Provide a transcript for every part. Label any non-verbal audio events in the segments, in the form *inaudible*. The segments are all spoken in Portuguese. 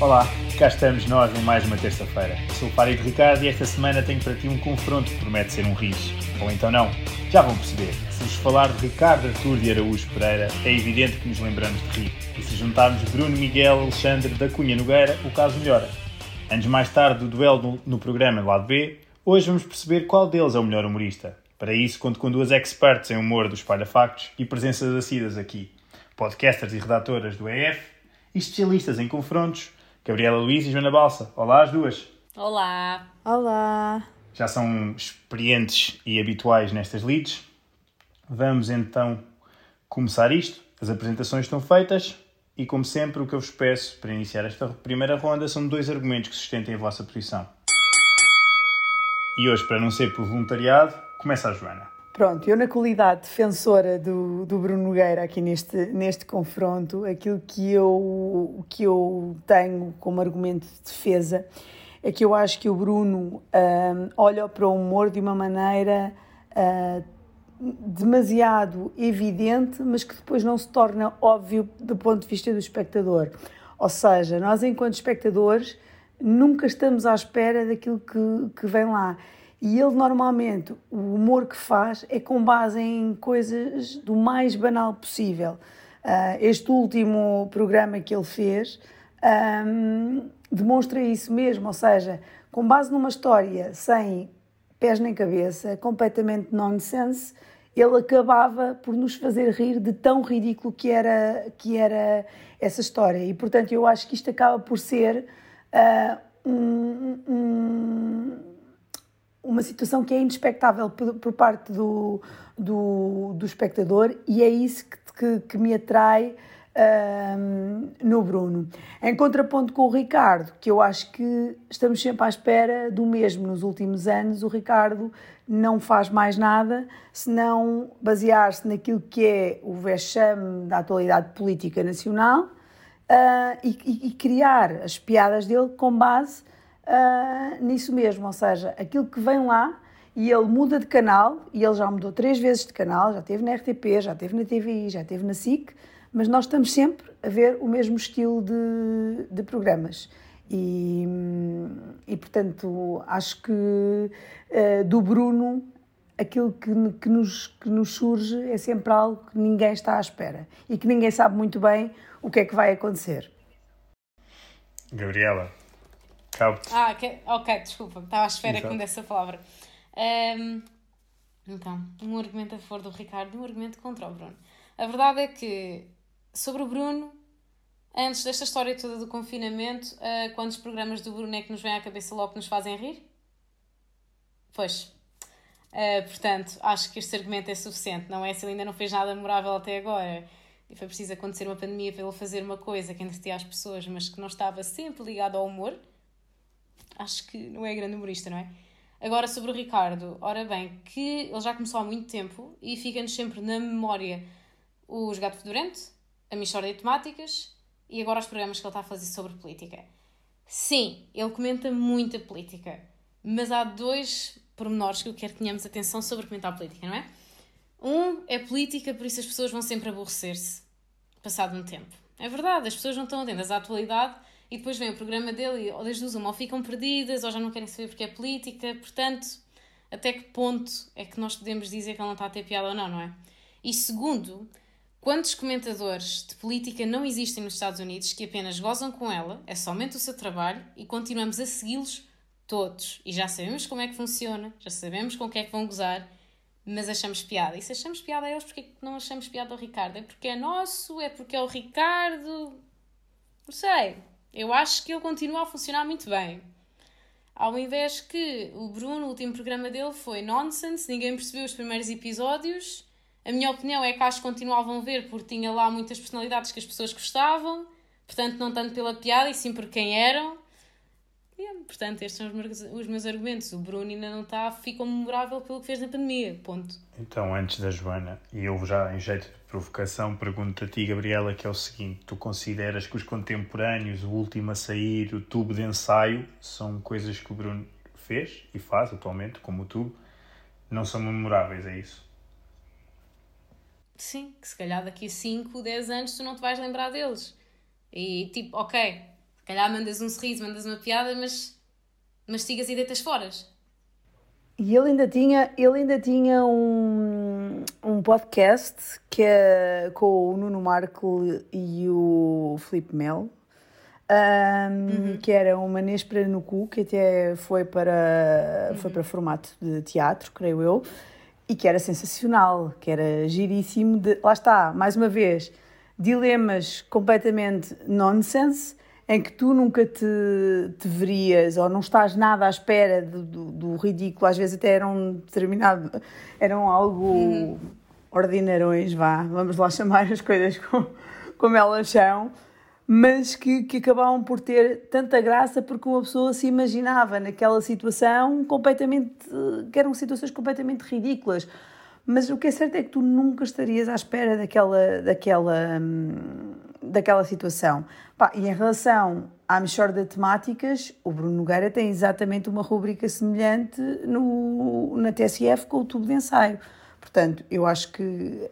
Olá, cá estamos nós em mais uma terça-feira. Sou o Fário de Ricardo e esta semana tenho para ti um confronto que promete ser um riso. Ou então não, já vão perceber. Se vos falar de Ricardo Artur de Araújo Pereira, é evidente que nos lembramos de rir. E se juntarmos Bruno Miguel Alexandre da Cunha Nogueira, o caso melhora. Anos mais tarde do duelo no, programa Lado B, hoje vamos perceber qual deles é o melhor humorista. Para isso, conto com duas experts em humor do Espalha Factos e presenças assíduas aqui. Podcasters e redatoras do EF especialistas em confrontos Gabriela Luiz e Joana Balsa. Olá às duas. Olá. Olá. Já são experientes e habituais nestas leads. Vamos então começar isto. As apresentações estão feitas e, como sempre, o que eu vos peço para iniciar esta primeira ronda são dois argumentos que sustentem a vossa posição. E hoje, para não ser por voluntariado, começa a Joana. Pronto, eu na qualidade defensora do, do Bruno Nogueira aqui neste, neste confronto, aquilo que eu, que eu tenho como argumento de defesa é que eu acho que o Bruno uh, olha para o humor de uma maneira uh, demasiado evidente, mas que depois não se torna óbvio do ponto de vista do espectador. Ou seja, nós enquanto espectadores nunca estamos à espera daquilo que, que vem lá. E ele normalmente, o humor que faz é com base em coisas do mais banal possível. Uh, este último programa que ele fez um, demonstra isso mesmo, ou seja, com base numa história sem pés nem cabeça, completamente nonsense, ele acabava por nos fazer rir de tão ridículo que era, que era essa história. E portanto, eu acho que isto acaba por ser uh, um, um uma situação que é inexpectável por, por parte do, do, do, espectador e é isso que, que, que me atrai um, no Bruno. Em contraponto com o Ricardo, que eu acho que estamos sempre à espera do mesmo nos últimos anos, o Ricardo não faz mais nada senão basear-se naquilo que é o vexame da atualidade política nacional uh, e, e criar as piadas dele com base uh, nisso mesmo, ou seja, aquilo que vem lá e ele muda de canal, e ele já mudou três vezes de canal, já teve na RTP, já teve na TVI, já teve na SIC, mas nós estamos sempre a ver o mesmo estilo de, de programas. E, e, portanto, acho que uh, do Bruno, aquilo que, que, nos, que nos surge é sempre algo que ninguém está à espera e que ninguém sabe muito bem o que é que vai acontecer. Gabriela, ah, okay. ok, desculpa, estava à espera Exato. que me desse a palavra. Um, então, um argumento a favor do Ricardo e um argumento contra o Bruno. A verdade é que, sobre o Bruno, antes desta história toda do confinamento, uh, quantos programas do Bruno é que nos vêm à cabeça logo que nos fazem rir? Pois. Uh, portanto, acho que este argumento é suficiente, não é? Se ele ainda não fez nada memorável até agora e foi preciso acontecer uma pandemia para ele fazer uma coisa que entretia as pessoas, mas que não estava sempre ligado ao humor acho que não é grande humorista, não é? Agora sobre o Ricardo, ora bem, que ele já começou há muito tempo e fica-nos sempre na memória os Gato Fedorento, a Michórdia de Temáticas e agora os programas que ele está a fazer sobre política. Sim, ele comenta muita política, mas há dois pormenores que eu quero que tenhamos atenção sobre comentar política, não é? Um é política, por isso as pessoas vão sempre aborrecer-se, passado um tempo. É verdade, as pessoas não estão atentas à atualidade e depois vem o programa dele e ou das duas uma, ou ficam perdidas ou já não querem saber porque é política. Portanto, até que ponto é que nós podemos dizer que ele não está a ter piada ou não, não é? E segundo, quantos comentadores de política não existem nos Estados Unidos que apenas gozam com ela, é somente o seu trabalho e continuamos a segui-los todos. E já sabemos como é que funciona, já sabemos com o que é que vão gozar, mas achamos piada. E se achamos piada a eles, porque que não achamos piada ao Ricardo? É porque é nosso? É porque é o Ricardo? Não sei. Eu acho que ele continua a funcionar muito bem. Ao invés que o Bruno, o último programa dele foi nonsense, ninguém percebeu os primeiros episódios. A minha opinião é que acho que continuavam a ver porque tinha lá muitas personalidades que as pessoas gostavam, portanto, não tanto pela piada e sim por quem eram. Yeah, portanto, estes são os meus, os meus argumentos. O Bruno ainda não está, ficou memorável pelo que fez na pandemia. Ponto. Então, antes da Joana, e eu já em jeito de provocação, pergunto a ti, Gabriela, que é o seguinte: tu consideras que os contemporâneos, o último a sair, o tubo de ensaio, são coisas que o Bruno fez e faz atualmente, como o tubo, não são memoráveis, é isso? Sim, que se calhar daqui a 5, 10 anos tu não te vais lembrar deles. E tipo, ok, calhar mandas um sorriso, mandas uma piada, mas mastigas e deitas fora. E ele ainda tinha, ele ainda tinha um, um podcast que é com o Nuno Marco e o Felipe Mel, um, uhum. que era uma Nespera no cu, que até foi para, uhum. foi para formato de teatro, creio eu, e que era sensacional, que era giríssimo. De, lá está, mais uma vez, dilemas completamente nonsense em que tu nunca te, te verias ou não estás nada à espera do, do, do ridículo, às vezes até eram determinado, eram algo uhum. ordinarões, vá, vamos lá chamar as coisas como, como elas são, mas que, que acabavam por ter tanta graça porque uma pessoa se imaginava naquela situação completamente, que eram situações completamente ridículas. Mas o que é certo é que tu nunca estarias à espera daquela, daquela, hum, daquela situação. Pá, e em relação à Michorda de Temáticas, o Bruno Nogueira tem exatamente uma rubrica semelhante no, na TSF com o tubo de ensaio. Portanto, eu acho que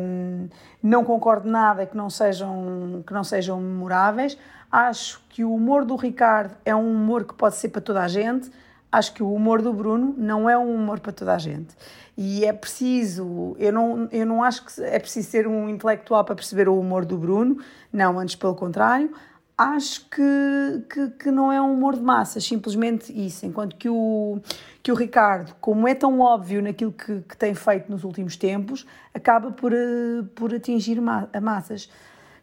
um, não concordo nada que não sejam que não sejam memoráveis. Acho que o humor do Ricardo é um humor que pode ser para toda a gente. Acho que o humor do Bruno não é um humor para toda a gente. E é preciso, eu não, eu não acho que é preciso ser um intelectual para perceber o humor do Bruno, não, antes pelo contrário. Acho que, que, que não é um humor de massas, simplesmente isso. Enquanto que o, que o Ricardo, como é tão óbvio naquilo que, que tem feito nos últimos tempos, acaba por, eh, por atingir ma a massas.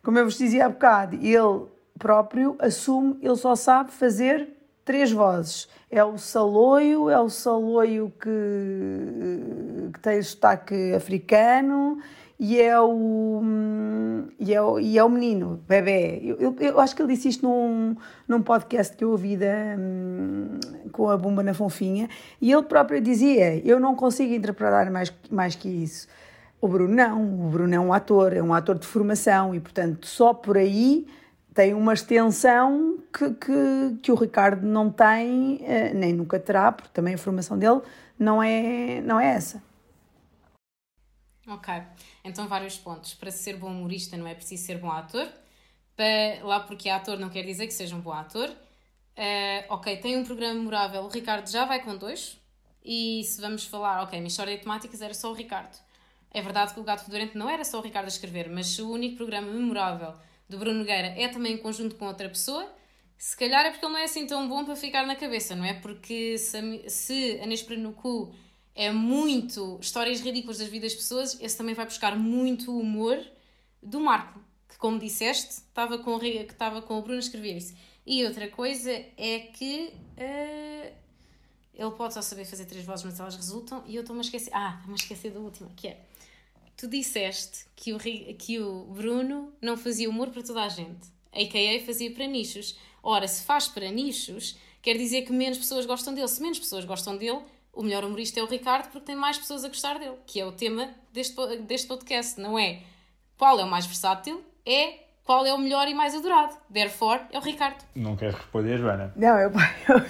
Como eu vos dizia há bocado, ele próprio assume, ele só sabe fazer três vozes. É o saloio, é o saloio que, que tem sotaque africano e é o, e é o, e é o menino, bebê. Eu, eu, eu, acho que ele disse isto num, num podcast que eu ouvi da, com a Bumba na Fonfinha e ele próprio dizia: Eu não consigo interpretar mais, mais que isso. O Bruno não, o Bruno é um ator, é um ator de formação e, portanto, só por aí tem uma extensão que, que, que o Ricardo não tem, eh, nem nunca terá, porque também a formação dele não é, não é essa. Ok, então vários pontos. Para ser bom humorista não é preciso ser bom ator. Para, lá porque é ator não quer dizer que seja um bom ator. Uh, ok, tem um programa memorável, o Ricardo já vai com dois. E se vamos falar, ok, minha história de temáticas era só o Ricardo. É verdade que o Gato Fedorento não era só o Ricardo a escrever, mas o único programa memorável do Bruno Nogueira é também em conjunto com outra pessoa, se calhar é porque ele não é assim tão bom para ficar na cabeça, não é? Porque se, se no cu é muito histórias ridículas das vidas das pessoas, esse também vai buscar muito humor do Marco, que como disseste, estava com, que estava com o Bruno a escrever isso. E outra coisa é que uh, ele pode só saber fazer três vozes, mas elas resultam, e eu estou-me a esquecer. Ah, estou-me a esquecer da última, que é tu disseste que o, que o Bruno não fazia humor para toda a gente, a.k.a. fazia para nichos. Ora, se faz para nichos, quer dizer que menos pessoas gostam dele. Se menos pessoas gostam dele, o melhor humorista é o Ricardo porque tem mais pessoas a gostar dele, que é o tema deste, deste podcast, não é qual é o mais versátil, é qual é o melhor e mais adorado. Therefore, é o Ricardo. Não queres responder, Joana? Não, eu, eu,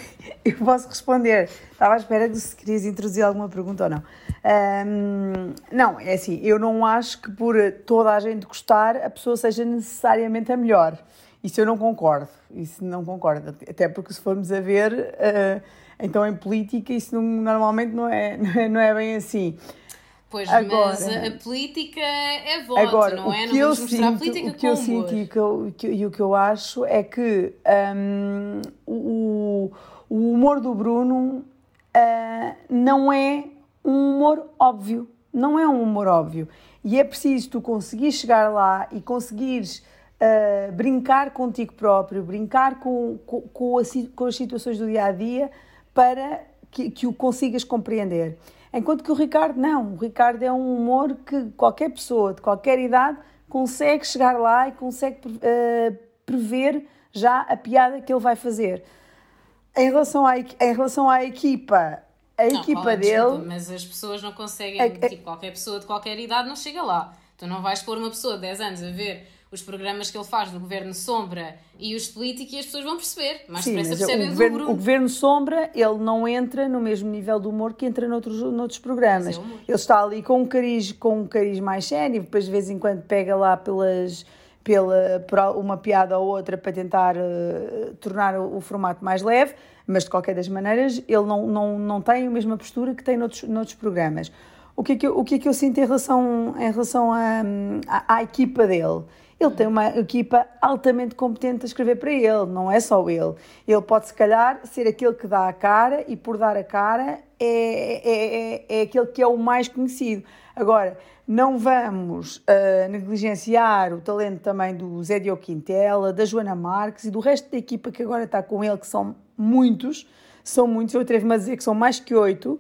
*laughs* eu posso responder. Estava à espera de se querias introduzir alguma pergunta ou não. Um, não, é assim, eu não acho que por toda a gente gostar a pessoa seja necessariamente a melhor. Isso eu não concordo. Isso não concordo. Até porque se formos a ver, uh, então em política isso não, normalmente não é, *laughs* não é, bem assim. Pois, agora, mas a política é voto, agora, não é? O que não eu sinto, a política o que eu sinto e, que eu, e o que eu acho é que um, o, o humor do Bruno uh, não é um humor óbvio. Não é um humor óbvio. E é preciso tu conseguir chegar lá e conseguires uh, brincar contigo próprio, brincar com, com, com, a, com, as situações do dia a dia para que, que o consigas compreender. Enquanto que o Ricardo não. O Ricardo é um humor que qualquer pessoa de qualquer idade consegue chegar lá e consegue uh, prever já a piada que ele vai fazer. em relação à, em relação à equipa, a não, equipa dele. Desculpa, mas as pessoas não conseguem. A, tipo, qualquer pessoa de qualquer idade não chega lá. Tu não vais pôr uma pessoa de 10 anos a ver os programas que ele faz do Governo Sombra e os de política e as pessoas vão perceber. Mas Sim, mas o governo, o governo Sombra, ele não entra no mesmo nível do humor que entra noutros, noutros programas. É ele está ali com um cariz, com um cariz mais sério, depois de vez em quando pega lá pelas pela, por uma piada ou outra para tentar uh, tornar o, o, formato mais leve, mas de qualquer das maneiras ele não, não, não tem a mesma postura que tem noutros, noutros programas. O que, é que eu, o que é que eu sinto em relação, em relação à, à, à equipa dele? Ele tem uma equipa altamente competente a escrever para ele, não é só ele. Ele pode, se calhar, ser aquele que dá a cara e, por dar a cara, é, é, é, é aquele que é o mais conhecido. Agora, não vamos uh, negligenciar o talento também do Zé Quintela, da Joana Marques e do resto da equipa que agora está com ele, que são muitos, são muitos, eu atrevo-me a dizer que são mais que oito.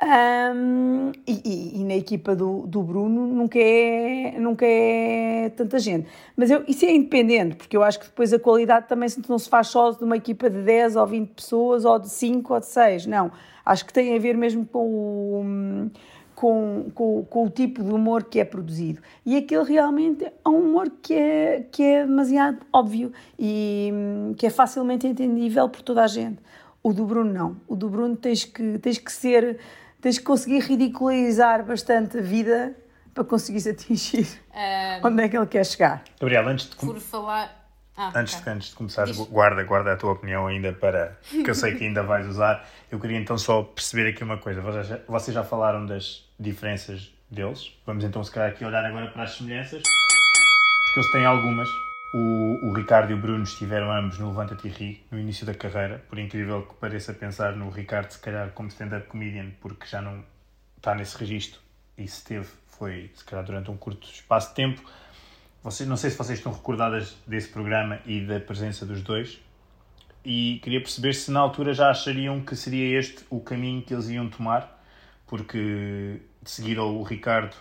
Um, e, e, e, na equipa do, do Bruno nunca é, nunca é tanta gente. Mas eu, isso é independente, porque eu acho que depois a qualidade também não se faz só de uma equipa de 10 ou 20 pessoas, ou de 5 ou de 6. Não. Acho que tem a ver mesmo com o com, com, com, o tipo de humor que é produzido. E aquele realmente é um humor que é, que é demasiado óbvio e hum, que é facilmente entendível por toda a gente. O do Bruno não. O do Bruno tens que, tens que ser, tens que conseguir ridicularizar bastante a vida para conseguires atingir *laughs* um, onde é que ele quer chegar. Gabriel, antes de... Por falar... Ah, antes, okay. de, antes de começar, Diz. guarda, guarda a tua opinião ainda para que eu sei que ainda vais usar. Eu queria então só perceber aqui uma coisa. Vocês já, vocês já falaram das diferenças deles. Vamos então, se calhar, aqui olhar agora para as semelhanças, porque eles têm algumas. O, o Ricardo e o Bruno estiveram ambos no Levanta-te e Ri, no início da carreira. Por incrível que pareça pensar no Ricardo, se calhar, como stand-up comedian, porque já não está nesse registro e se teve, foi se calhar durante um curto espaço de tempo. Vocês, não sei se vocês estão recordadas desse programa e da presença dos dois. E queria perceber se na altura já achariam que seria este o caminho que eles iam tomar porque de seguida o Ricardo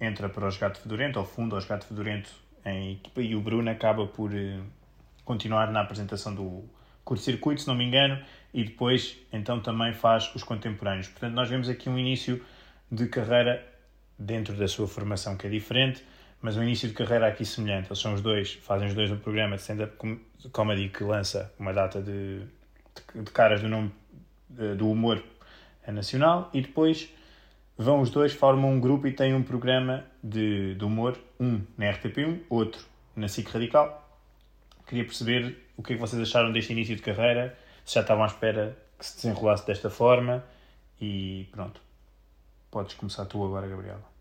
entra para os Gato Fedorento, ou fundo aos Gato Fedorento em equipa, e o Bruno acaba por eh, continuar na apresentação do curto-circuito, se não me engano, e depois então também faz os contemporâneos. Portanto, nós vemos aqui um início de carreira dentro da sua formação que é diferente, mas um início de carreira aqui semelhante. Eles são os dois, fazem os dois um programa de stand-up comedy que lança uma data de, de, de caras do nome de, do humor nacional, e depois vão os dois, formam um grupo e têm um programa de, de humor, um na RTP1, outro na SIC Radical. Queria perceber o que é que vocês acharam deste início de carreira, se já estavam à espera que se desenrolasse desta forma e pronto. Podes começar tu agora, Gabriela.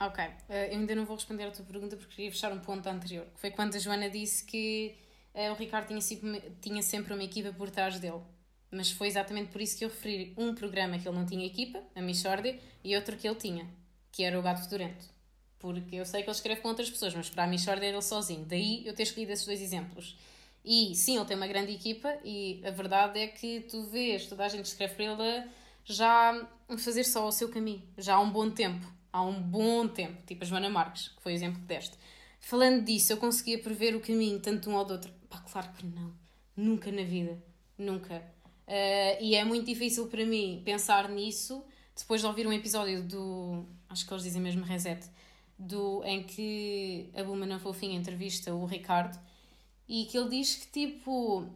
Ok, eh, eu ainda não vou responder a tua pergunta porque queria fechar um ponto anterior, que foi quando a Joana disse que uh, o Ricardo tinha, tinha sempre uma equipa por trás dele mas foi exatamente por isso que eu referi um programa que ele não tinha equipa, a Michordia, e outro que ele tinha, que era o Gato Fedorento. Porque eu sei que ele escreve com outras pessoas, mas para a Michordia era ele sozinho. Daí eu ter escolhido esses dois exemplos. E sim, ele tem uma grande equipa e a verdade é que tu vês toda a gente escreve para ele já fazer só o seu caminho, já há um bom tempo. Há um bom tempo, tipo a Joana Marques, que foi exemplo deste. Falando disso, eu conseguia prever o caminho tanto de um ou do outro? Pá, claro que não. Nunca na vida. Nunca. Uh, e é muito difícil para mim pensar nisso depois de ouvir um episódio do. Acho que eles dizem mesmo Reset, do, em que a Buma na Fofinha entrevista o Ricardo e que ele diz que tipo.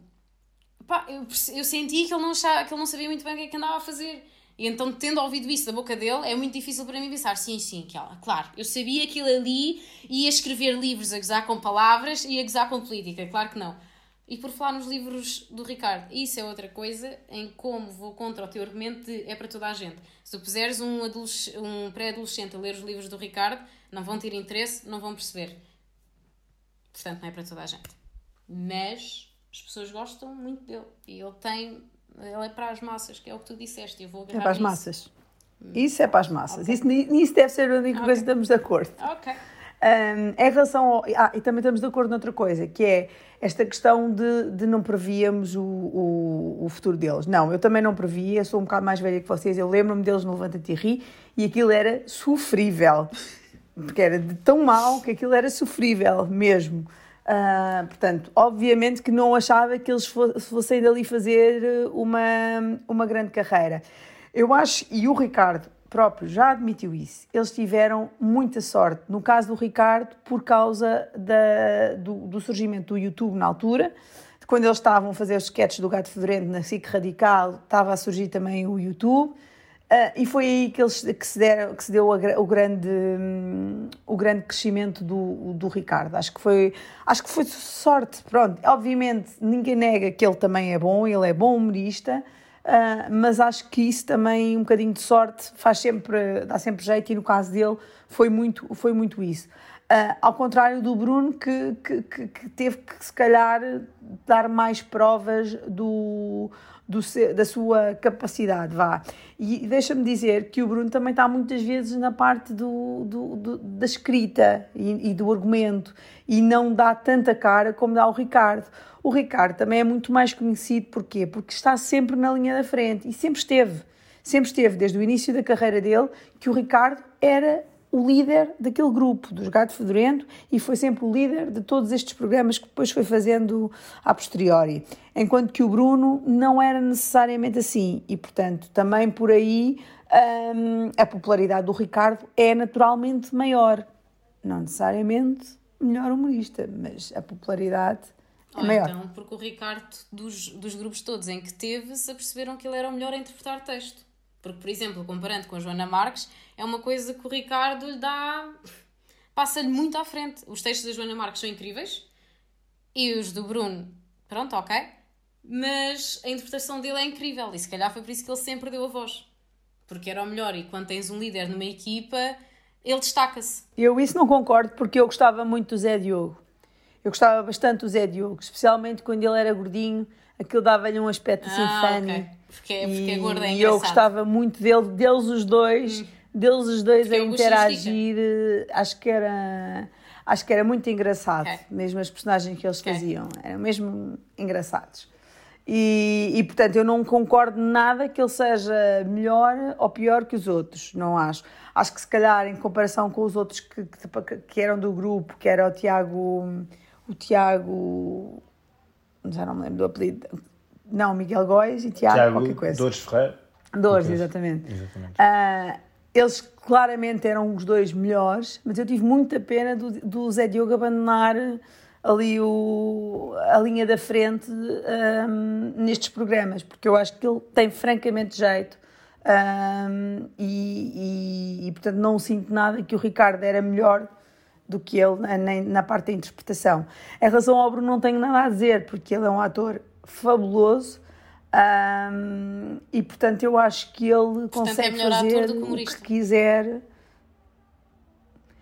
Pá, eu, eu senti que ele, não que ele não sabia muito bem o que é que andava a fazer. E então, tendo ouvido isso da boca dele, é muito difícil para mim pensar, sim, sim, aquela, claro, eu sabia que ele ali ia escrever livros a gozar com palavras e a gozar com política, claro que não. E por falar nos livros do Ricardo, isso é outra coisa em como vou contra o teu argumento de é para toda a gente. Se tu puseres um, um pré-adolescente a ler os livros do Ricardo, não vão ter interesse, não vão perceber. Portanto, não é para toda a gente. Mas as pessoas gostam muito dele. E ele tem. Ele é para as massas, que é o que tu disseste. Eu vou é para as massas. Isso é para as massas. Okay. Isso, isso deve ser a única okay. coisa que estamos de acordo. Ok. Um, em relação ao, ah, e também estamos de acordo noutra coisa, que é esta questão de, de não prevíamos o, o, o, futuro deles. Não, eu também não previa, sou um bocado mais velha que vocês, eu lembro-me deles no Levanta-te e Ri, e aquilo era sofrível, porque era de tão mal que aquilo era sofrível mesmo. Uh, portanto, obviamente que não achava que eles fossem dali fazer uma, uma grande carreira. Eu acho, e o Ricardo próprio já admitiu isso, eles tiveram muita sorte. No caso do Ricardo, por causa da, do, do surgimento do YouTube na altura, quando eles estavam a fazer os sketches do Gato Fedorento na SIC Radical, estava a surgir também o YouTube. Uh, e foi aí que, eles, que, se, deram, que se deu a, o, grande, um, o grande crescimento do, do Ricardo. Acho que, foi, acho que foi sorte. Pronto, obviamente ninguém nega que ele também é bom, ele é bom humorista, uh, mas acho que isso também, um bocadinho de sorte, faz sempre, dá sempre jeito e no caso dele foi muito, foi muito isso. Uh, ao contrário do Bruno, que, que, que, teve que, se calhar, dar mais provas do, do, da sua capacidade. Vá. E deixa-me dizer que o Bruno também está muitas vezes na parte do, do, do da escrita e, e, do argumento e não dá tanta cara como dá o Ricardo. O Ricardo também é muito mais conhecido, porquê? Porque está sempre na linha da frente e sempre esteve. Sempre esteve, desde o início da carreira dele, que o Ricardo era o líder daquele grupo, dos Gato Fedorento, e foi sempre o líder de todos estes programas que depois foi fazendo a posteriori. Enquanto que o Bruno não era necessariamente assim, e portanto também por aí hum, a popularidade do Ricardo é naturalmente maior. Não necessariamente melhor humorista, mas a popularidade é Ou maior. então, porque o Ricardo, dos, dos grupos todos em que teve, se aperceberam que ele era o melhor a interpretar texto. Porque, por exemplo, comparando com a Joana Marques, é uma coisa que o Ricardo lhe dá. passa-lhe muito à frente. Os textos da Joana Marques são incríveis e os do Bruno, pronto, ok. Mas a interpretação dele é incrível e se calhar foi por isso que ele sempre deu a voz. Porque era o melhor e quando tens um líder numa equipa, ele destaca-se. Eu isso não concordo porque eu gostava muito do Zé Diogo. Eu gostava bastante do Zé Diogo, especialmente quando ele era gordinho aquilo dava-lhe um aspecto assim ah, funny. Okay. Porque, porque é gordo, é E eu gostava muito dele, deles os dois, hum. deles os dois porque a interagir. Eh, acho que era. Acho que era muito engraçado, okay. mesmo as personagens que eles okay. faziam, eram mesmo engraçados. E, e, portanto eu não concordo nada que ele seja melhor ou pior que os outros, não acho. Acho que se calhar em comparação com os outros que, que, que eram do grupo, que era o Tiago, o Tiago já não me lembro do apelido. Não, Miguel Góis e Tiago, Tiago qualquer coisa. Dores Ferreira. Dores, exatamente. exatamente. Uh, eles claramente eram os dois melhores, mas eu tive muita pena do, do Zé Diogo abandonar ali o, a linha da frente um, nestes programas, porque eu acho que ele tem francamente jeito. Um, e, e, e, portanto não sinto nada que o Ricardo era melhor do que ele na, na parte da interpretação. Em relação ao Bruno, não tenho nada a dizer, porque ele é um ator fabuloso. Um, e portanto eu acho que ele portanto, é consegue é fazer o que quiser.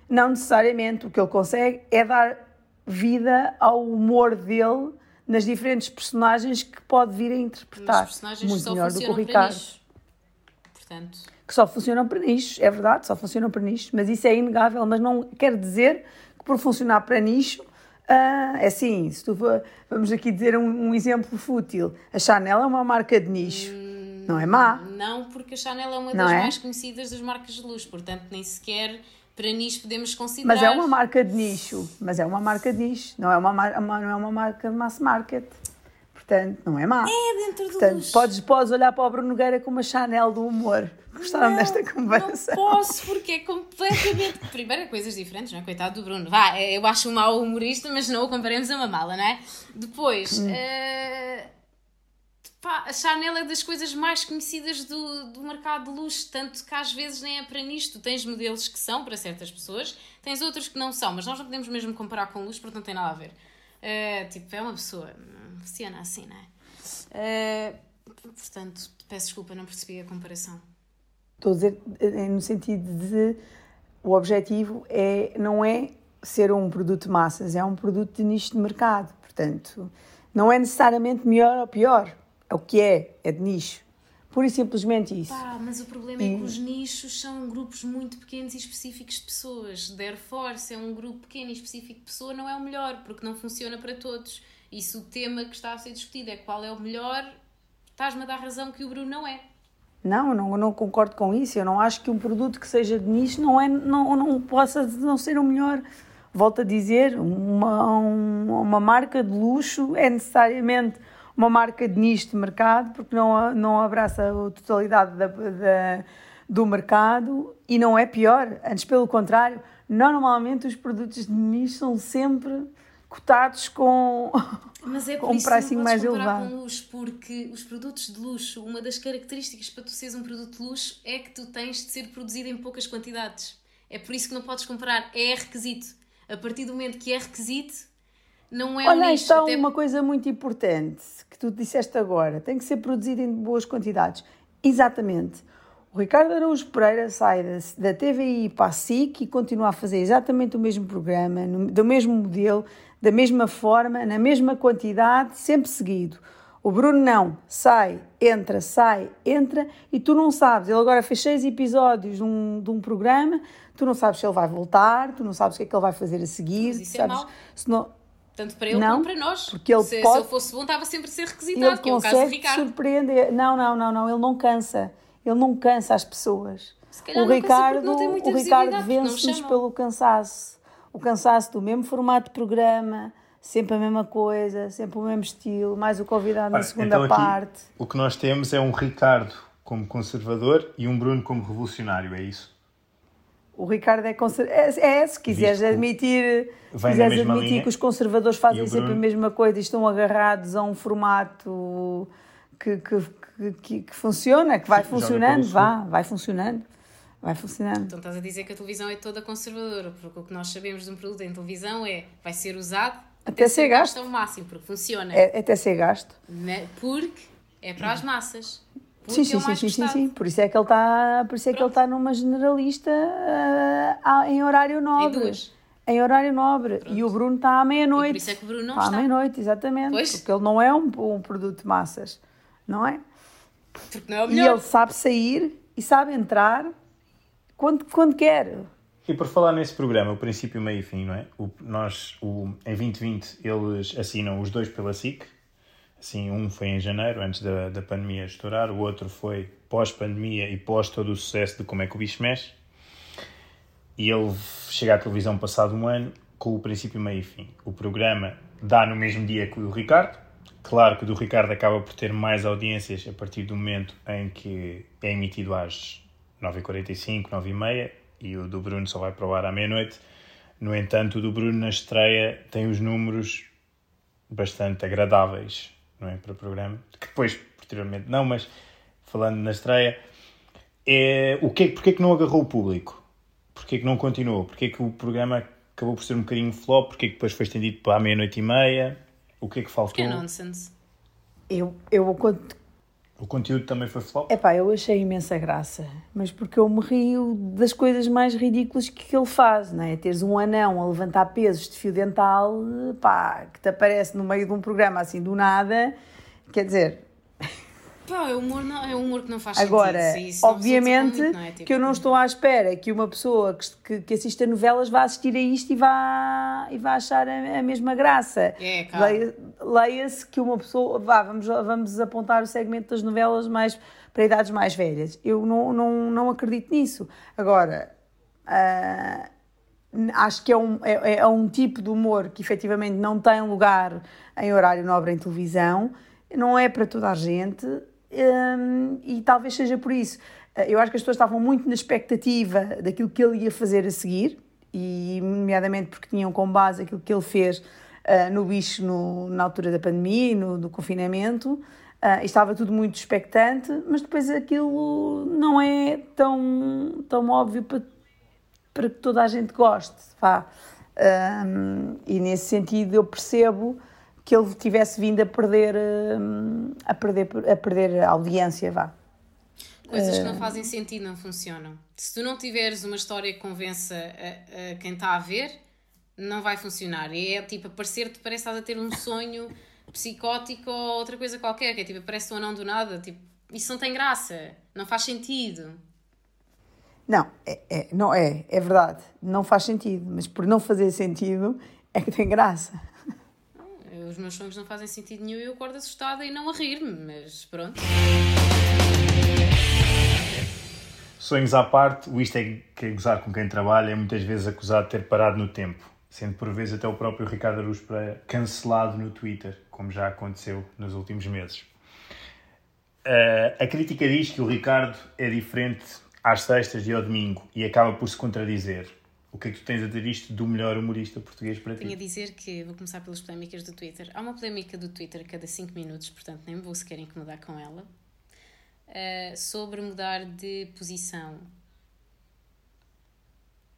Não necessariamente, o que ele consegue é dar vida ao humor dele nas diferentes personagens que pode vir a interpretar. Muito melhor do que o Ricardo. Portanto, que só funcionam para nichos, é verdade, só funcionam para nichos, mas isso é inegável, mas não quer dizer que por funcionar para nicho, uh, é assim, se tu for, vamos aqui dizer um, um, exemplo fútil, a Chanel é uma marca de nicho, hum, não é má? Não, porque a Chanel é uma das é? mais conhecidas das marcas de luxo, portanto nem sequer para nicho podemos considerar... Mas é uma marca de nicho, mas é uma marca de nicho, não é uma, uma não é uma marca de mass market. Portanto, não é má. É dentro do Portanto, luxo. Podes, podes olhar para o Bruno Nogueira como a Chanel do humor. Gostaram não, desta conversa? Não posso, porque é completamente. *laughs* Primeiro, coisas diferentes, não é? Coitado do Bruno. Vá, é, eu acho um mau humorista, mas não o comparemos a uma mala, não é? Depois, hum. uh, pá, a Chanel é das coisas mais conhecidas do, do mercado de luxo, tanto que às vezes nem é para nisto. Tens modelos que são para certas pessoas, tens outros que não são, mas nós não podemos mesmo comparar com luxo porque não tem nada a ver. Uh, tipo, é uma pessoa, funciona assim, não é? Uh, portanto, peço desculpa, não percebi a comparação. Estou a dizer eh, no sentido de o objetivo é, não é ser um produto de massas, é um produto de nicho de mercado. Portanto, não é necessariamente melhor ou pior. É o que é, é de nicho. Pura e simplesmente isso. Pá, mas o problema e... é que os nichos são grupos muito pequenos e específicos de pessoas. Therefore, se é um grupo pequeno e específico de pessoa, não é o melhor, porque não funciona para todos. E se o tema que está a ser discutido é qual é o melhor, estás-me a dar razão que o Bruno não é. Não, não, não concordo com isso. Eu não acho que um produto que seja de nicho não, é, não, não possa não ser o melhor. Volto a dizer, uma, um, uma marca de luxo é necessariamente uma marca de nicho de mercado, porque não, não abraça a totalidade da, da, do mercado e não é pior, antes pelo contrário, normalmente os produtos de nicho são sempre cotados com, *laughs* Mas é por com um pricing mais elevado. com luxo, porque os produtos de luxo, uma das características para tu seres um produto de luxo é que tu tens de ser produzido em poucas quantidades. É por isso que não podes comprar, é requisito. A partir do momento que é requisito, não é Olha, um nicho. Olha, até... uma coisa muito importante que tu disseste agora, tem que ser produzido em boas quantidades. Exatamente. O Ricardo Araújo Pereira sai da, TVI para a SIC e continua a fazer exatamente o mesmo programa, no, do mesmo modelo, da mesma forma, na mesma quantidade, sempre seguido. O Bruno não, sai, entra, sai, entra e tu não sabes. Ele agora fez seis episódios de um, de um programa, tu não sabes se ele vai voltar, tu não sabes o que é que ele vai fazer a seguir. Mas isso é sabes, é mau. Se Tanto para ele não, como para nós. Porque ele se, pode, se ele fosse bom, estava sempre a ser requisitado, que é o caso do Ricardo. surpreender. Não, não, não, não, ele não cansa. Ele não cansa as pessoas. o Ricardo, o Ricardo vence-nos pelo cansaço. O cansaço do mesmo formato de programa sempre a mesma coisa, sempre o mesmo estilo, mais o convidado na segunda então parte. O que nós temos é um Ricardo como conservador e um Bruno como revolucionário, é isso? O Ricardo é conservador. É, é, se quiseres Visto admitir, quiseres admitir linha, que os conservadores fazem sempre a mesma coisa e estão agarrados a um formato que, que, que, que funciona, que vai funcionando, vá, vai funcionando. Vai funcionando. Então estás a dizer que a televisão é toda conservadora, porque o que nós sabemos de um produto em televisão é vai ser usado até, ser gasto. ao máximo, porque funciona. É, até ser gasto. Né? Porque é para as massas. Sim, sim, sim, sim, sim, sim, Por isso é que ele está, por isso é que ele está numa generalista uh, em horário nobre. Em duas. Em horário nobre. Pronto. E o Bruno está à meia-noite. Por isso é que o Bruno não está. está. à meia-noite, exatamente. Pois? Porque ele não é um, um produto de massas. Não é? Porque não é o melhor. E ele sabe sair e sabe entrar quando, quando quer. E por falar nesse programa, o princípio, meio e fim, não é? O, nós, o, em 2020, eles assinam os dois pela SIC. Assim, um foi em janeiro, antes da, da pandemia estourar, o outro foi pós-pandemia e pós todo o sucesso de Como é que o bicho mexe. E ele chega à televisão passado um ano com o princípio, meio e fim. O programa dá no mesmo dia que o do Ricardo. Claro que o do Ricardo acaba por ter mais audiências a partir do momento em que é emitido às 9h45, 9h30 e o do Bruno só vai para o ar à meia-noite. No entanto, o do Bruno na estreia tem os números bastante agradáveis não é, para o programa, que depois, posteriormente, não, mas falando na estreia, é, o que, porque é que não agarrou o público? Porquê é que não continuou? Porquê é que o programa acabou por ser um bocadinho flop? Porquê é que depois foi estendido para a meia-noite e meia? O que é que faltou? Que é nonsense. Eu, eu o conteúdo também foi flop? É pá, eu achei imensa graça, mas porque eu me rio das coisas mais ridículas que ele faz, não é? Teres um anão a levantar pesos de fio dental, pá, que te aparece no meio de um programa assim do nada, quer dizer, Pá, é humor, não, é humor que não faz Agora, sentido. Agora, obviamente muito, é? tipo... que eu não estou à espera que uma pessoa que, que, que assista novelas vá assistir a isto e vá, e vá achar a, a mesma graça. É, Leia-se que uma pessoa. Vá, vamos, vamos apontar o segmento das novelas mais para idades mais velhas. Eu não, não, não acredito nisso. Agora. Uh, acho que é um, é, é um tipo de humor que efetivamente não tem lugar em horário nobre em televisão, não é para toda a gente, um, e talvez seja por isso. Eh, eu acho que as pessoas estavam muito na expectativa daquilo que ele ia fazer a seguir, e nomeadamente porque tinham como base aquilo que ele fez uh, no bicho no, na altura da pandemia no, no confinamento. Uh, estava tudo muito expectante, mas depois aquilo não é tão, tão óbvio para, para que toda a gente goste. Vá. Um, e nesse sentido eu percebo que ele tivesse vindo a perder hum, a perder a perder a audiência vá. Coisas que não eh, fazem sentido não funcionam. Se tu não tiveres uma história que convença a, a quem está a ver não vai funcionar. E é tipo aparecer-te parece que estás a ter um sonho psicótico ou outra coisa qualquer que é tipo parece um anão do nada tipo isso não tem graça. Não faz sentido. Não é, é não é é verdade. Não faz sentido mas por não fazer sentido é que tem graça os meus sonhos não fazem sentido nenhum e eu acordo assustada e não a rir-me, mas pronto. Sonhos à parte, o isto é que é gozar com quem trabalha é muitas vezes acusado de ter parado no tempo. sendo por vezes até o próprio Ricardo Pereira cancelado no Twitter, como já aconteceu nos últimos meses. Uh, a crítica diz que o Ricardo é diferente às sextas e ao domingo e acaba por se contradizer. O que é que tu tens a dizer isto do melhor humorista português para ti? Tenho a dizer que, vou começar pelas polémicas do Twitter. Há uma polémica do Twitter a cada 5 minutos, portanto nem me vou sequer incomodar com ela, uh, sobre mudar de posição.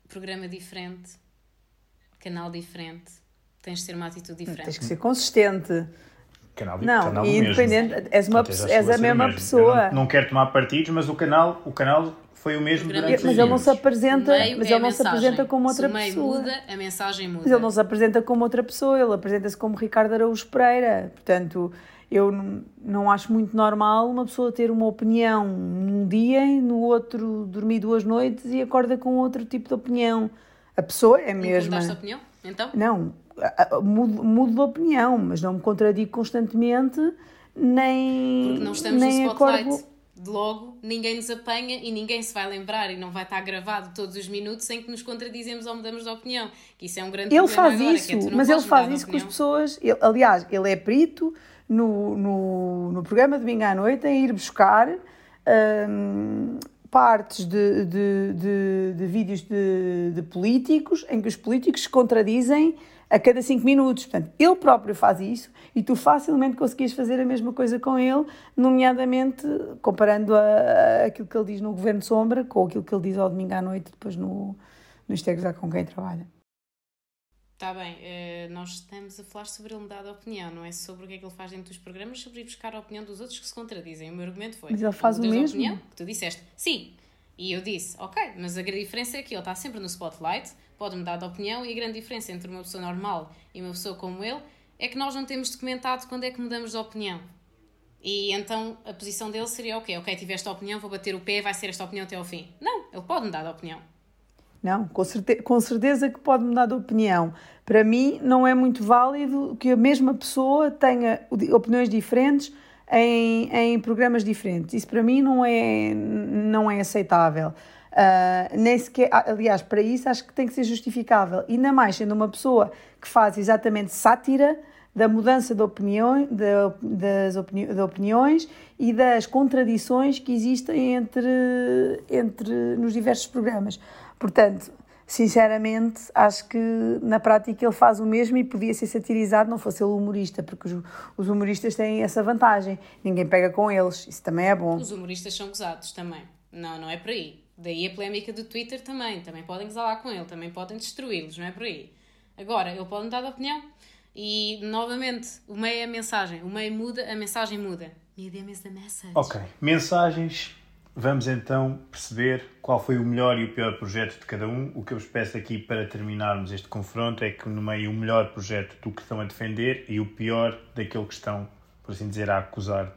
Programa diferente, canal diferente, tens de ter uma atitude diferente. Tens que ser consistente. Canal, não, canal e independente, mesmo. és, uma, és a mesma pessoa. Não, não, quero tomar partidos, mas o canal, o canal foi o mesmo durante Mas ele não se apresenta, mas ele é não se apresenta como outra se o meio pessoa. muda, a mensagem muda. Mas ele não se apresenta como outra pessoa, ele apresenta-se como Ricardo Araújo Pereira. Portanto, eu não acho muito normal uma pessoa ter uma opinião num dia e no outro dormir duas noites e acorda com outro tipo de opinião. A pessoa é a mesma. Não opinião? Então? Não, mudo, mudo de opinião, mas não me contradigo constantemente, nem. Porque não estamos nem no spotlight. Acordo logo ninguém nos apanha e ninguém se vai lembrar e não vai estar gravado todos os minutos em que nos contradizemos ou mudamos de opinião. Que isso é um grande ele faz agora, isso, é, mas ele faz isso com as pessoas. Ele, aliás, ele é perito no, no, no programa Domingo à Noite em ir buscar hum, partes de, de, de, de vídeos de, de políticos em que os políticos se contradizem a cada 5 minutos. Portanto, ele próprio faz isso e tu facilmente conseguias fazer a mesma coisa com ele, nomeadamente comparando a, a aquilo que ele diz no Governo Sombra com aquilo que ele diz ao domingo à noite, depois no, no Isto com quem trabalha. Está bem, uh, nós estamos a falar sobre ele mudar de opinião, não é sobre o que é que ele faz dentro dos programas, sobre ir buscar a opinião dos outros que se contradizem. O meu argumento foi. Mas ele faz o mesmo. Opinião, que tu disseste, sim. E eu disse, ok, mas a grande diferença é que ele está sempre no spotlight, pode mudar de opinião, e a grande diferença entre uma pessoa normal e uma pessoa como ele é que nós não temos documentado quando é que mudamos de opinião. E então a posição dele seria, ok, ok, tive esta opinião, vou bater o pé, vai ser esta opinião até ao fim. Não, ele pode mudar de opinião. Não, com certeza, com certeza que pode mudar de opinião. Para mim, não é muito válido que a mesma pessoa tenha opiniões diferentes em, em programas diferentes. Isso para mim não é, não é aceitável. Uh, nem sequer, aliás, para isso acho que tem que ser justificável. Ainda mais sendo uma pessoa que faz exatamente sátira da mudança de, opinião, de, das opini de opiniões e das contradições que existem entre, entre nos diversos programas. Portanto, sinceramente, acho que na prática ele faz o mesmo e podia ser satirizado, não fosse ele humorista, porque os, os humoristas têm essa vantagem. Ninguém pega com eles, isso também é bom. Os humoristas são gozados também. Não, não é por aí. Daí a polémica do Twitter também. Também podem lá com ele, também podem destruí-los, não é por aí. Agora, ele pode mudar de opinião. E, novamente, o meio é a mensagem. O meio muda, a mensagem muda. Medium is the message. Ok. Mensagens. Vamos então perceber qual foi o melhor e o pior projeto de cada um. O que eu vos peço aqui para terminarmos este confronto é que no meio o melhor projeto do que estão a defender e o pior daquele que estão, por assim dizer, a acusar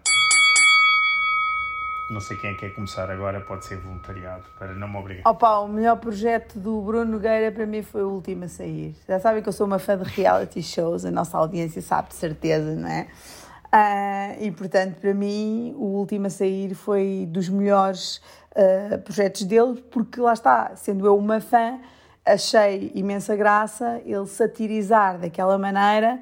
não sei quem é que quer começar agora, pode ser voluntariado, para não me obrigar. Opa, o melhor projeto do Bruno Nogueira para mim foi o último a sair. Já sabem que eu sou uma fã de reality shows, a nossa audiência sabe de certeza, não é? Uh, e portanto, para mim, o último a sair foi dos melhores uh, projetos dele, porque lá está, sendo eu uma fã, achei imensa graça ele satirizar daquela maneira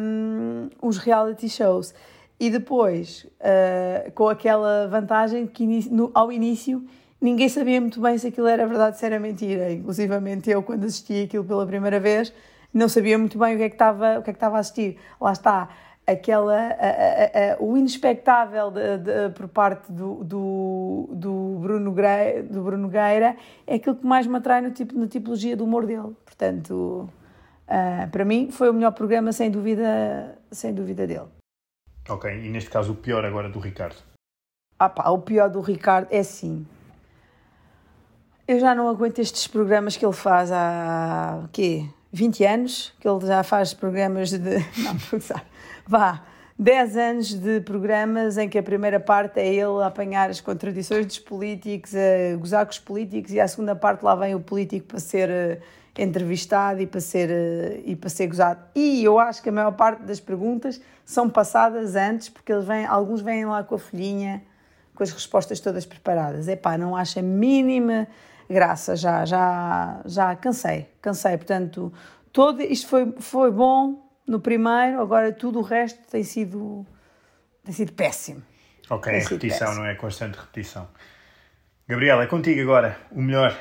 um, os reality shows. E depois, uh, com aquela vantagem que no, ao início ninguém sabia muito bem se aquilo era verdade se era mentira. Inclusivamente eu, quando assisti aquilo pela primeira vez, não sabia muito bem o que é que estava, o que é que estava a assistir. Lá está, aquela, a, a, a, o inexpectável de, de, por parte do, do, Bruno do Bruno Gueira é aquilo que mais me atrai no tipo, na tipologia do humor dele. Portanto, uh, para mim, foi o melhor programa, sem dúvida, sem dúvida dele. Ok, e neste caso o pior agora do Ricardo? Ah pá, o pior do Ricardo é sim. Eu já não aguento estes programas que ele faz há, quê? 20 anos? Que ele já faz programas de... *laughs* Não, vá, 10 anos de programas em que a primeira parte é ele a apanhar as contradições dos políticos, a gozar com os políticos e a segunda parte lá vem o político para ser eh, entrevistado e para ser, eh, e para ser gozado. E eu acho que a maior parte das perguntas são passadas antes, porque eles vêm, alguns vêm lá com a folhinha, com as respostas todas preparadas. Epá, não acho a mínima graça, já, já, já cansei, cansei. Portanto, todo isto foi, foi bom no primeiro, agora tudo o resto tem sido, tem sido péssimo. Ok, é repetição, péssimo. não é constante repetição. Gabriela, é contigo agora, o melhor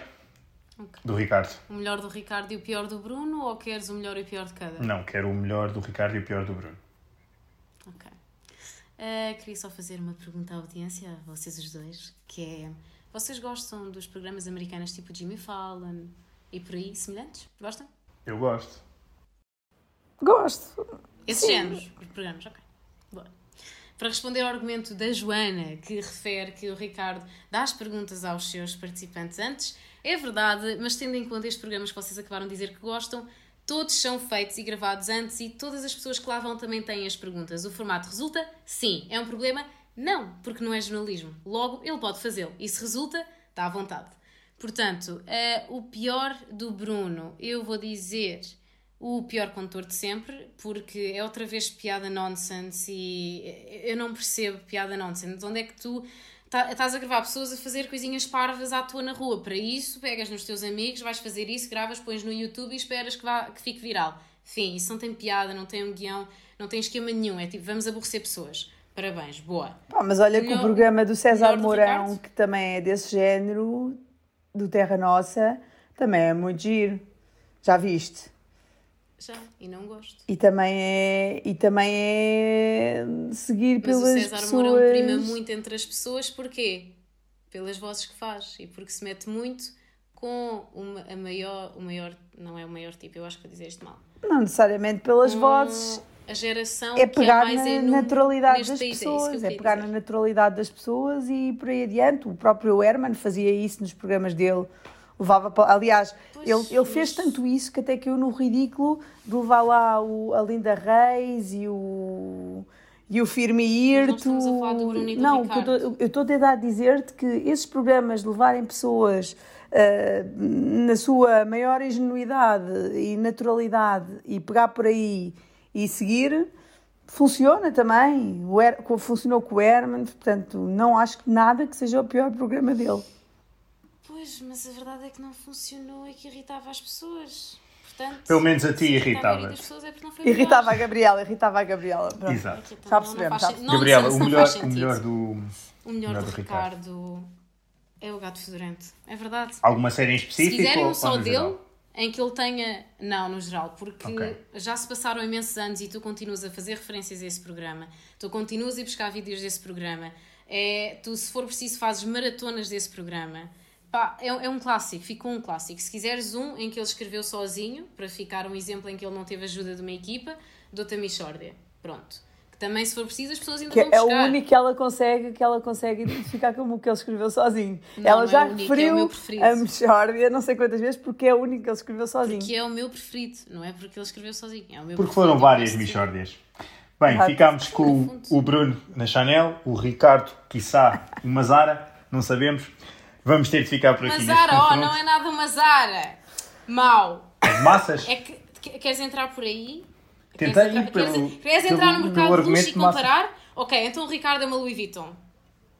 okay. do Ricardo. O melhor do Ricardo e o pior do Bruno ou queres o melhor e o pior de cada? Não, quero o melhor do Ricardo e o pior do Bruno. Ok. Uh, queria só fazer uma pergunta à audiência, a vocês os dois, que é, vocês gostam dos programas americanos tipo Jimmy Fallon e por aí, semelhantes? Gostam? Eu gosto. Gosto. Esses Sim. géneros de programas, ok. Boa. Para responder ao argumento da Joana, que refere que o Ricardo dá as perguntas aos seus participantes antes, é verdade, mas tendo em conta estes programas que vocês acabaram de dizer que gostam, todos são feitos e gravados antes e todas as pessoas que lá vão também têm as perguntas. O formato resulta? Sim. É um problema? Não, porque não é jornalismo. Logo, ele pode fazê-lo. E se resulta, está à vontade. Portanto, uh, o pior do Bruno, eu vou dizer o pior condutor de sempre, porque é outra vez piada nonsense e eu não percebo piada nonsense. Onde é que tu tá, estás a gravar pessoas a fazer coisinhas parvas à tua na rua? Para isso, pegas nos teus amigos, vais fazer isso, gravas, pões no YouTube e esperas que, vá, que fique viral. Enfim, isso não tem piada, não tem um guião, não tem esquema nenhum. É tipo, vamos aborrecer pessoas. Parabéns, boa. Pá, mas olha que o programa do César Mourão, que também é desse género, do Terra Nossa, também é muito giro. Já viste? Já, e não gosto. E também é, e também é seguir Mas pelas pessoas... Mas o César Mourão prima muito entre as pessoas, porquê? Pelas vozes que faz e porque se mete muito com uma, a maior, o maior, não é o maior tipo, eu acho que vou dizer isto mal. Não necessariamente pelas com vozes. A geração é pegar que é mais na naturalidade das país, é pessoas, é, é pegar dizer. na naturalidade das pessoas e por aí adiante. O próprio Herman fazia isso nos programas dele levava para... Aliás, ele, ele fez tanto isso que até que eu no ridículo de levar lá o, a Linda Reis e o e o Firme Irto. Não, eu estou a tentar dizer-te que esses programas de levarem pessoas uh, na sua maior ingenuidade e naturalidade e pegar por aí e seguir, funciona também. O Her funcionou com o Herman, portanto, não acho que nada que seja o pior programa dele. Pois, mas a verdade é que não funcionou e que irritava as pessoas. Portanto, Pelo menos a ti irritava. É irritava a Gabriela, irritava a Gabriela. Pronto. Exato. Já percebemos. Gabriela, o melhor, o melhor do. O melhor, do, do Ricardo. Ricardo é o Gato Fedorento. É verdade. Alguma série em específico? Se quiserem um só dele, geral? em que ele tenha. Não, no geral, porque okay. já se passaram imensos anos e tu continuas a fazer referências a esse programa, tu continuas a buscar vídeos desse programa, é, tu, se for preciso, fazes maratonas desse programa. Pá, é, é, um clássico, ficou um clássico. Se quiseres um em que ele escreveu sozinho, para ficar um exemplo em que ele não teve ajuda de uma equipa, dou-te a Michórdia. Pronto. Que também, se for preciso, as pessoas ainda que vão buscar. É o único que ela consegue, que ela consegue identificar como o que ele escreveu sozinho. Não, ela não já é único, referiu é a Michórdia não sei quantas vezes, porque é o único que ele escreveu sozinho. Porque é o meu preferido, não é porque ele escreveu sozinho. É o meu porque foram várias Michórdias. Bem, ah, ficámos com o, o Bruno na Chanel, o Ricardo, quiçá, uma Zara, não sabemos. Vamos ter de ficar por aqui. Mazara, oh, não é nada uma Zara. Mau. As massas? É que, queres entrar por aí? Tentei queres entrar, pelo, queres, queres entrar no mercado de luxo e comparar? Ok, então o Ricardo é uma Louis Vuitton.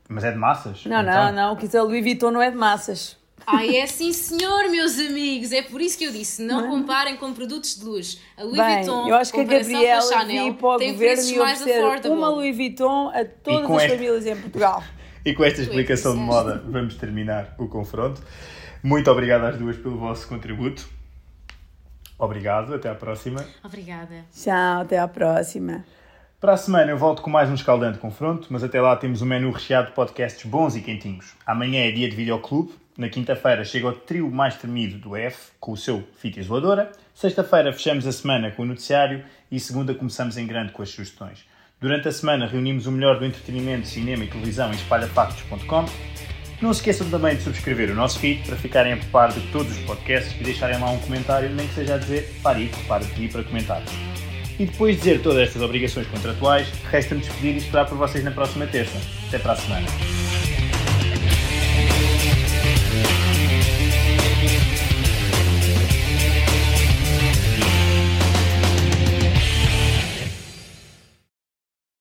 Mas é de massas? Não, então. não, não. O que é Louis Vuitton não é de massas. Ah, é sim senhor, meus amigos. É por isso que eu disse, não comparem com produtos de luxo. A Louis Bem, Vuitton, eu acho que a Gabriela Chanel, para o tem governo e mais affordable. uma Louis Vuitton a todas as famílias em Portugal. E com esta explicação de moda vamos terminar o confronto. Muito obrigado às duas pelo vosso contributo. Obrigado, até à próxima. Obrigada. Tchau, até à próxima. Para a semana eu volto com mais um escaldante confronto, mas até lá temos um menu recheado de podcasts bons e quentinhos. Amanhã é dia de videoclube, na quinta-feira chega o trio mais tremido do F, com o seu fita isoladora. Sexta-feira fechamos a semana com o noticiário e segunda começamos em grande com as sugestões. Durante a semana reunimos o melhor do entretenimento, cinema e televisão em espalhafactos.com. Não se esqueçam também de subscrever o nosso feed para ficarem a par de todos os podcasts e deixarem lá um comentário, nem que seja a dizer pare, para de para comentar. E depois de dizer todas estas obrigações contratuais, resta-me despedir e esperar por vocês na próxima terça. Até para a semana.